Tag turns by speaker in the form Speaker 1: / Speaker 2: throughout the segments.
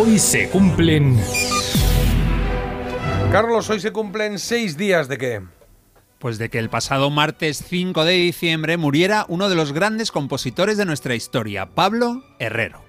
Speaker 1: Hoy se cumplen...
Speaker 2: Carlos, hoy se cumplen seis días de qué?
Speaker 3: Pues de que el pasado martes 5 de diciembre muriera uno de los grandes compositores de nuestra historia, Pablo Herrero.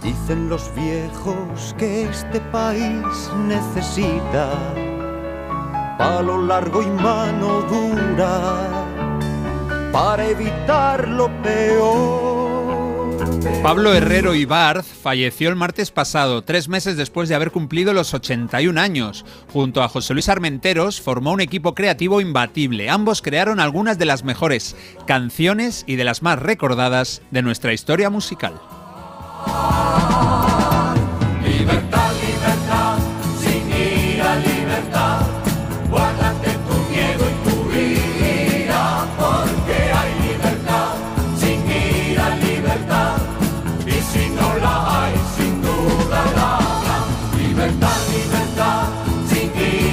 Speaker 4: Dicen los viejos que este país necesita palo largo y mano dura para evitar lo peor.
Speaker 3: Pablo Herrero Ibarz falleció el martes pasado, tres meses después de haber cumplido los 81 años. Junto a José Luis Armenteros formó un equipo creativo imbatible. Ambos crearon algunas de las mejores canciones y de las más recordadas de nuestra historia musical.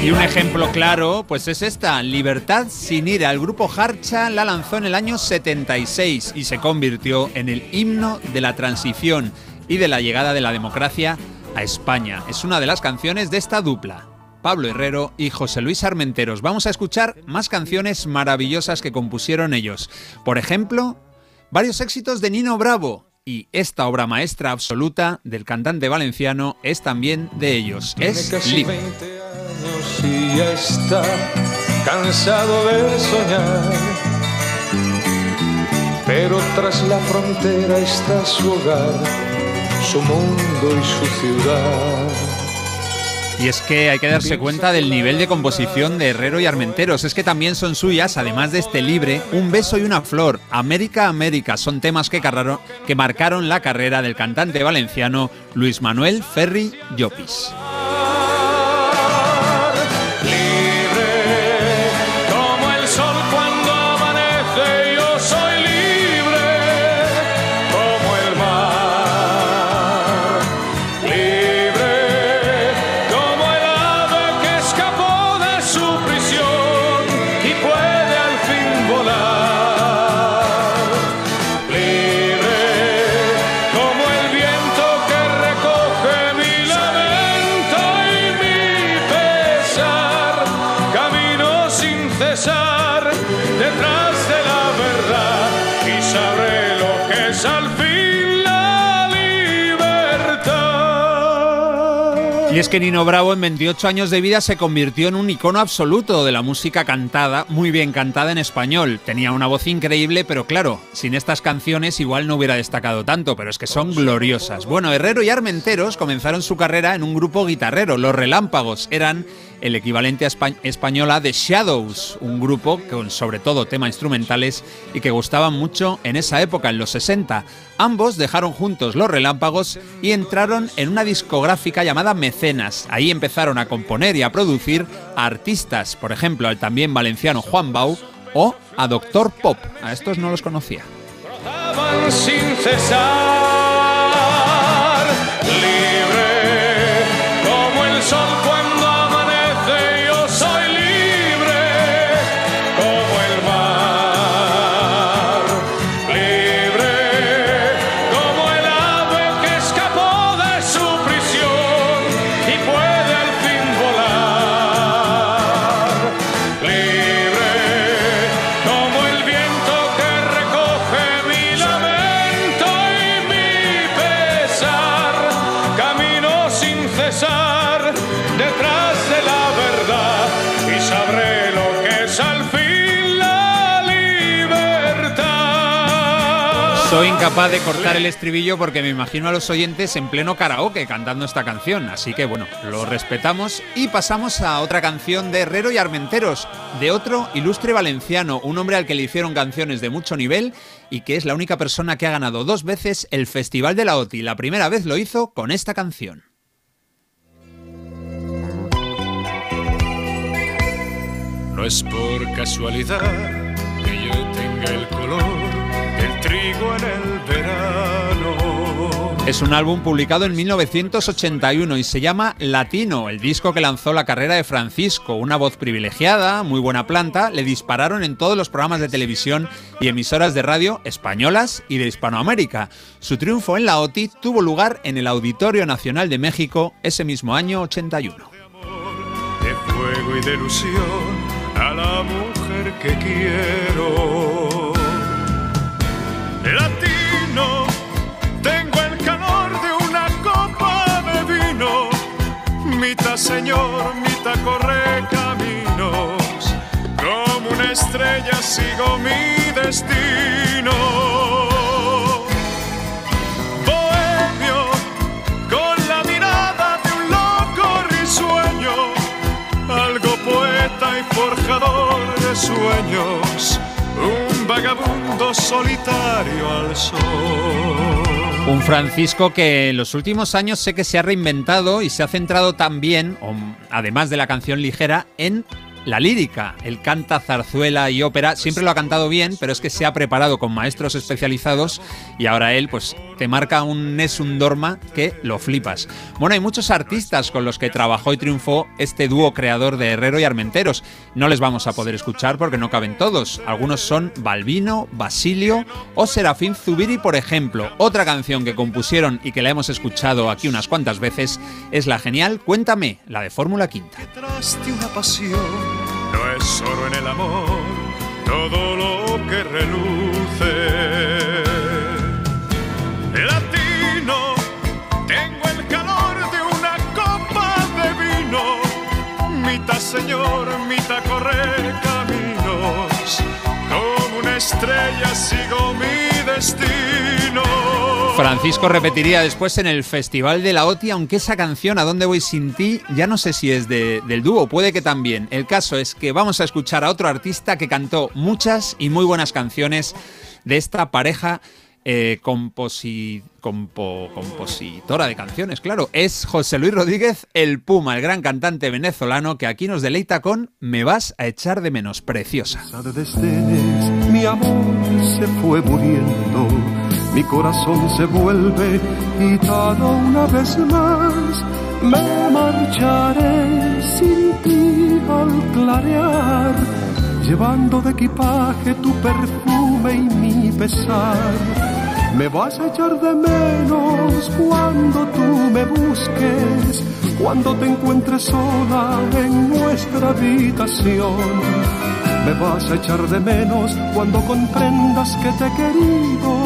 Speaker 3: Y un ejemplo claro, pues es esta, Libertad sin ira. El grupo Harcha la lanzó en el año 76 y se convirtió en el himno de la transición y de la llegada de la democracia a España. Es una de las canciones de esta dupla. Pablo Herrero y José Luis Armenteros. Vamos a escuchar más canciones maravillosas que compusieron ellos. Por ejemplo, varios éxitos de Nino Bravo. Y esta obra maestra absoluta del cantante valenciano es también de ellos. Es Libre
Speaker 5: y ya está cansado de soñar. Pero tras la frontera está su hogar, su mundo y su ciudad.
Speaker 3: Y es que hay que darse cuenta del nivel de composición de Herrero y Armenteros. Es que también son suyas, además de este libre, Un beso y una flor, América, América. Son temas que, que marcaron la carrera del cantante valenciano Luis Manuel Ferri Llopis. Y es que Nino Bravo en 28 años de vida se convirtió en un icono absoluto de la música cantada, muy bien cantada en español. Tenía una voz increíble, pero claro, sin estas canciones igual no hubiera destacado tanto, pero es que son gloriosas. Bueno, Herrero y Armenteros comenzaron su carrera en un grupo guitarrero, Los Relámpagos. Eran el equivalente a española de Shadows, un grupo con sobre todo temas instrumentales y que gustaban mucho en esa época, en los 60. Ambos dejaron juntos los relámpagos y entraron en una discográfica llamada Mecenas. Ahí empezaron a componer y a producir a artistas, por ejemplo, al también valenciano Juan Bau o a Doctor Pop. A estos no los conocía. Soy incapaz de cortar el estribillo porque me imagino a los oyentes en pleno karaoke cantando esta canción. Así que bueno, lo respetamos y pasamos a otra canción de Herrero y Armenteros, de otro ilustre valenciano, un hombre al que le hicieron canciones de mucho nivel y que es la única persona que ha ganado dos veces el Festival de la OTI. La primera vez lo hizo con esta canción.
Speaker 5: No es por casualidad que yo tenga el color trigo en el verano.
Speaker 3: Es un álbum publicado en 1981 y se llama Latino, el disco que lanzó la carrera de Francisco. Una voz privilegiada, muy buena planta, le dispararon en todos los programas de televisión y emisoras de radio españolas y de Hispanoamérica. Su triunfo en la OTI tuvo lugar en el Auditorio Nacional de México ese mismo año 81.
Speaker 1: De fuego y de ilusión a la mujer que quiero. Latino. Mitad señor, mitad corre caminos, como una estrella sigo mi destino. Bohemio, con la mirada de un loco risueño, algo poeta y forjador de sueños, vagabundo solitario al sol.
Speaker 3: Un Francisco que en los últimos años sé que se ha reinventado y se ha centrado también, además de la canción ligera, en la lírica. Él canta zarzuela y ópera, siempre lo ha cantado bien, pero es que se ha preparado con maestros especializados y ahora él pues te marca un Nessun Dorma que lo flipas. Bueno, hay muchos artistas con los que trabajó y triunfó este dúo creador de Herrero y Armenteros. No les vamos a poder escuchar porque no caben todos. Algunos son Balbino, Basilio o Serafín Zubiri, por ejemplo. Otra canción que compusieron y que la hemos escuchado aquí unas cuantas veces es la genial Cuéntame, la de Fórmula Quinta.
Speaker 1: No es oro en el amor todo lo que reluce. Latino, tengo el calor de una copa de vino, mitad señor, mitad correr caminos, como una estrella sigo mi destino.
Speaker 3: Francisco repetiría después en el Festival de la OTI, aunque esa canción, ¿A dónde voy sin ti? Ya no sé si es del dúo, puede que también. El caso es que vamos a escuchar a otro artista que cantó muchas y muy buenas canciones de esta pareja eh, compositora de canciones, claro. Es José Luis Rodríguez, el Puma, el gran cantante venezolano que aquí nos deleita con Me vas a echar de menos, preciosa.
Speaker 6: mi amor se fue muriendo mi corazón se vuelve gitano una vez más. Me marcharé sin ti al clarear, llevando de equipaje tu perfume y mi pesar. Me vas a echar de menos cuando tú me busques, cuando te encuentres sola en nuestra habitación. Me vas a echar de menos cuando comprendas que te he querido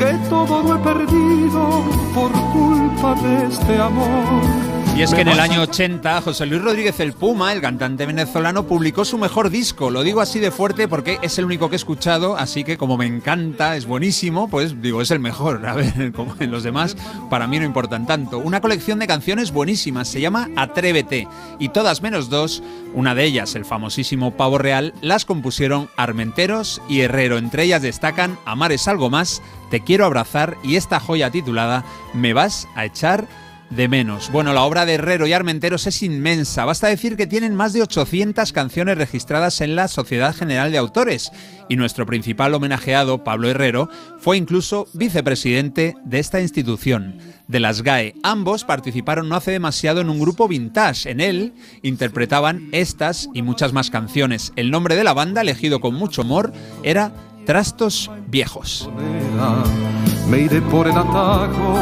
Speaker 6: que todo lo he perdido por culpa de este amor.
Speaker 3: Y es que en el año 80 José Luis Rodríguez el Puma, el cantante venezolano, publicó su mejor disco. Lo digo así de fuerte porque es el único que he escuchado, así que como me encanta, es buenísimo, pues digo, es el mejor. A ver, como en los demás, para mí no importan tanto. Una colección de canciones buenísimas, se llama Atrévete, y todas menos dos, una de ellas, el famosísimo Pavo Real, las compusieron Armenteros y Herrero. Entre ellas destacan Amar es algo más, te quiero abrazar y esta joya titulada Me vas a echar de menos. Bueno, la obra de Herrero y Armenteros es inmensa. Basta decir que tienen más de 800 canciones registradas en la Sociedad General de Autores. Y nuestro principal homenajeado, Pablo Herrero, fue incluso vicepresidente de esta institución, de las GAE. Ambos participaron no hace demasiado en un grupo vintage. En él interpretaban estas y muchas más canciones. El nombre de la banda, elegido con mucho amor, era Trastos Viejos.
Speaker 6: Me iré por el atajo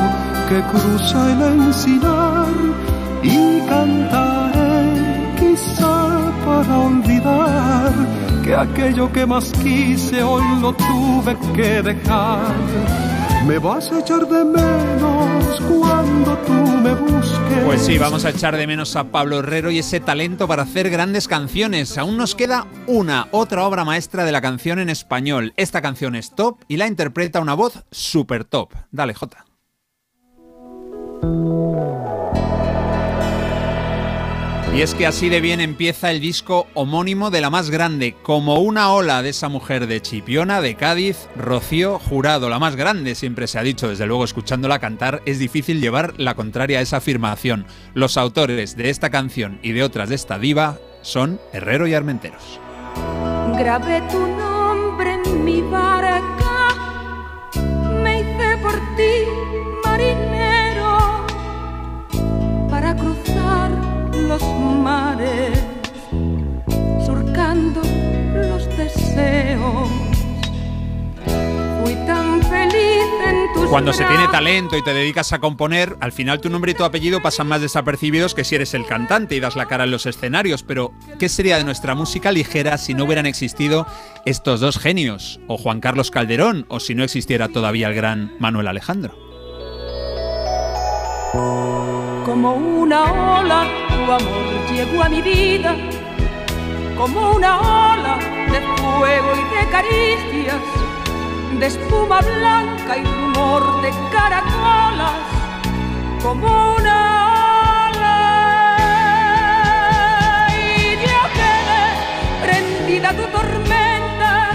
Speaker 6: que cruza el encinar y cantaré quizá para olvidar que aquello que más quise hoy lo tuve que dejar me vas a echar de menos cuando tú me busques.
Speaker 3: Pues sí, vamos a echar de menos a Pablo Herrero y ese talento para hacer grandes canciones. Aún nos queda una, otra obra maestra de la canción en español. Esta canción es top y la interpreta una voz super top. Dale, Jota. Y es que así de bien empieza el disco homónimo de la más grande, como una ola de esa mujer de Chipiona, de Cádiz, Rocío Jurado, la más grande, siempre se ha dicho, desde luego escuchándola cantar es difícil llevar la contraria a esa afirmación. Los autores de esta canción y de otras de esta diva son Herrero y Armenteros.
Speaker 7: Grabé tu nombre en mi barca,
Speaker 3: Cuando se tiene talento y te dedicas a componer, al final tu nombre y tu apellido pasan más desapercibidos que si eres el cantante y das la cara en los escenarios. Pero, ¿qué sería de nuestra música ligera si no hubieran existido estos dos genios? O Juan Carlos Calderón, o si no existiera todavía el gran Manuel Alejandro.
Speaker 7: Como una ola, tu amor llegó a mi vida, como una ola de fuego y de caricias, de espuma blanca y rumor de caracolas, como una ola. Y yo quedé prendida tu tormenta,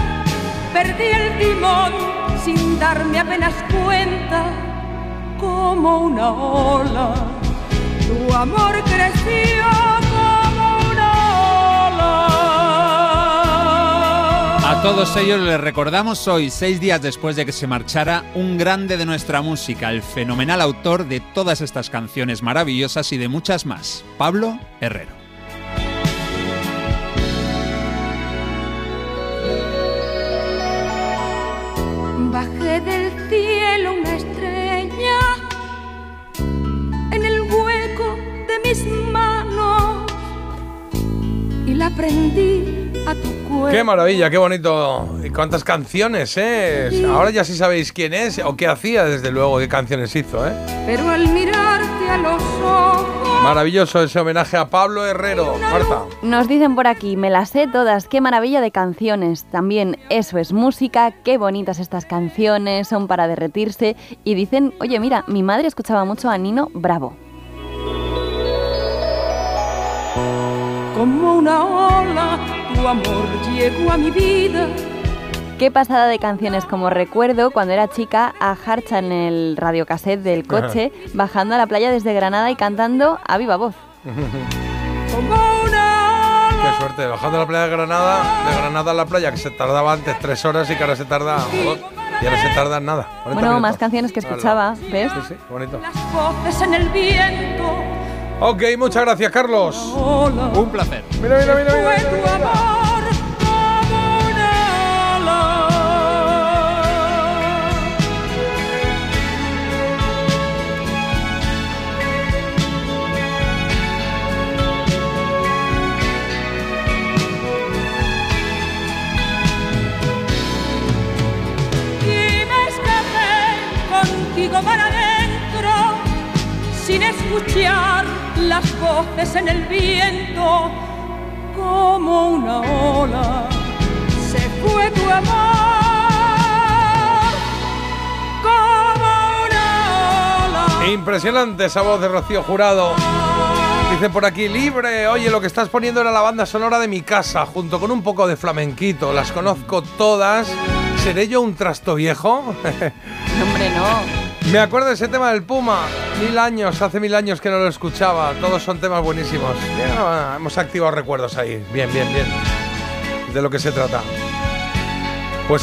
Speaker 7: perdí el timón sin darme apenas cuenta, como una ola. Tu amor creció
Speaker 3: A todos ellos les recordamos hoy, seis días después de que se marchara, un grande de nuestra música, el fenomenal autor de todas estas canciones maravillosas y de muchas más, Pablo Herrero.
Speaker 7: Bajé del cielo una estrella en el hueco de mis manos y la prendí.
Speaker 2: Qué maravilla, qué bonito. Y cuántas canciones, ¿eh? Ahora ya sí sabéis quién es o qué hacía, desde luego, qué canciones hizo, ¿eh?
Speaker 7: Pero al mirarte a los ojos,
Speaker 2: Maravilloso ese homenaje a Pablo Herrero. Marta.
Speaker 8: Nos dicen por aquí, me las sé todas, qué maravilla de canciones. También eso es música, qué bonitas estas canciones, son para derretirse. Y dicen, oye, mira, mi madre escuchaba mucho a Nino Bravo.
Speaker 7: como una ola, tu amor llegó a mi vida.
Speaker 8: Qué pasada de canciones como recuerdo cuando era chica a Harcha en el radiocassette del coche, bajando a la playa desde Granada y cantando a viva voz.
Speaker 2: Qué suerte, bajando a la playa de Granada, de Granada a la playa, que se tardaba antes tres horas y que ahora se tarda dos, y ahora se tarda nada. 40
Speaker 8: Bueno,
Speaker 2: minutos.
Speaker 8: más canciones que escuchaba, ¿ves?
Speaker 2: Sí, sí, bonito.
Speaker 7: Las voces en el viento.
Speaker 2: Ok, muchas gracias, Carlos.
Speaker 7: Ola.
Speaker 3: Un placer.
Speaker 2: Mira, mira, mira, mira. Mira, mira.
Speaker 7: Las voces en el viento como una ola se fue tu amor como una ola
Speaker 2: Impresionante esa voz de Rocío Jurado. Dice por aquí, libre, oye, lo que estás poniendo era la banda sonora de mi casa, junto con un poco de flamenquito. Las conozco todas. ¿Seré yo un trasto viejo?
Speaker 8: Hombre, no.
Speaker 2: Me acuerdo de ese tema del Puma. Mil años, hace mil años que no lo escuchaba. Todos son temas buenísimos. Hemos activado recuerdos ahí. Bien, bien, bien. De lo que se trata.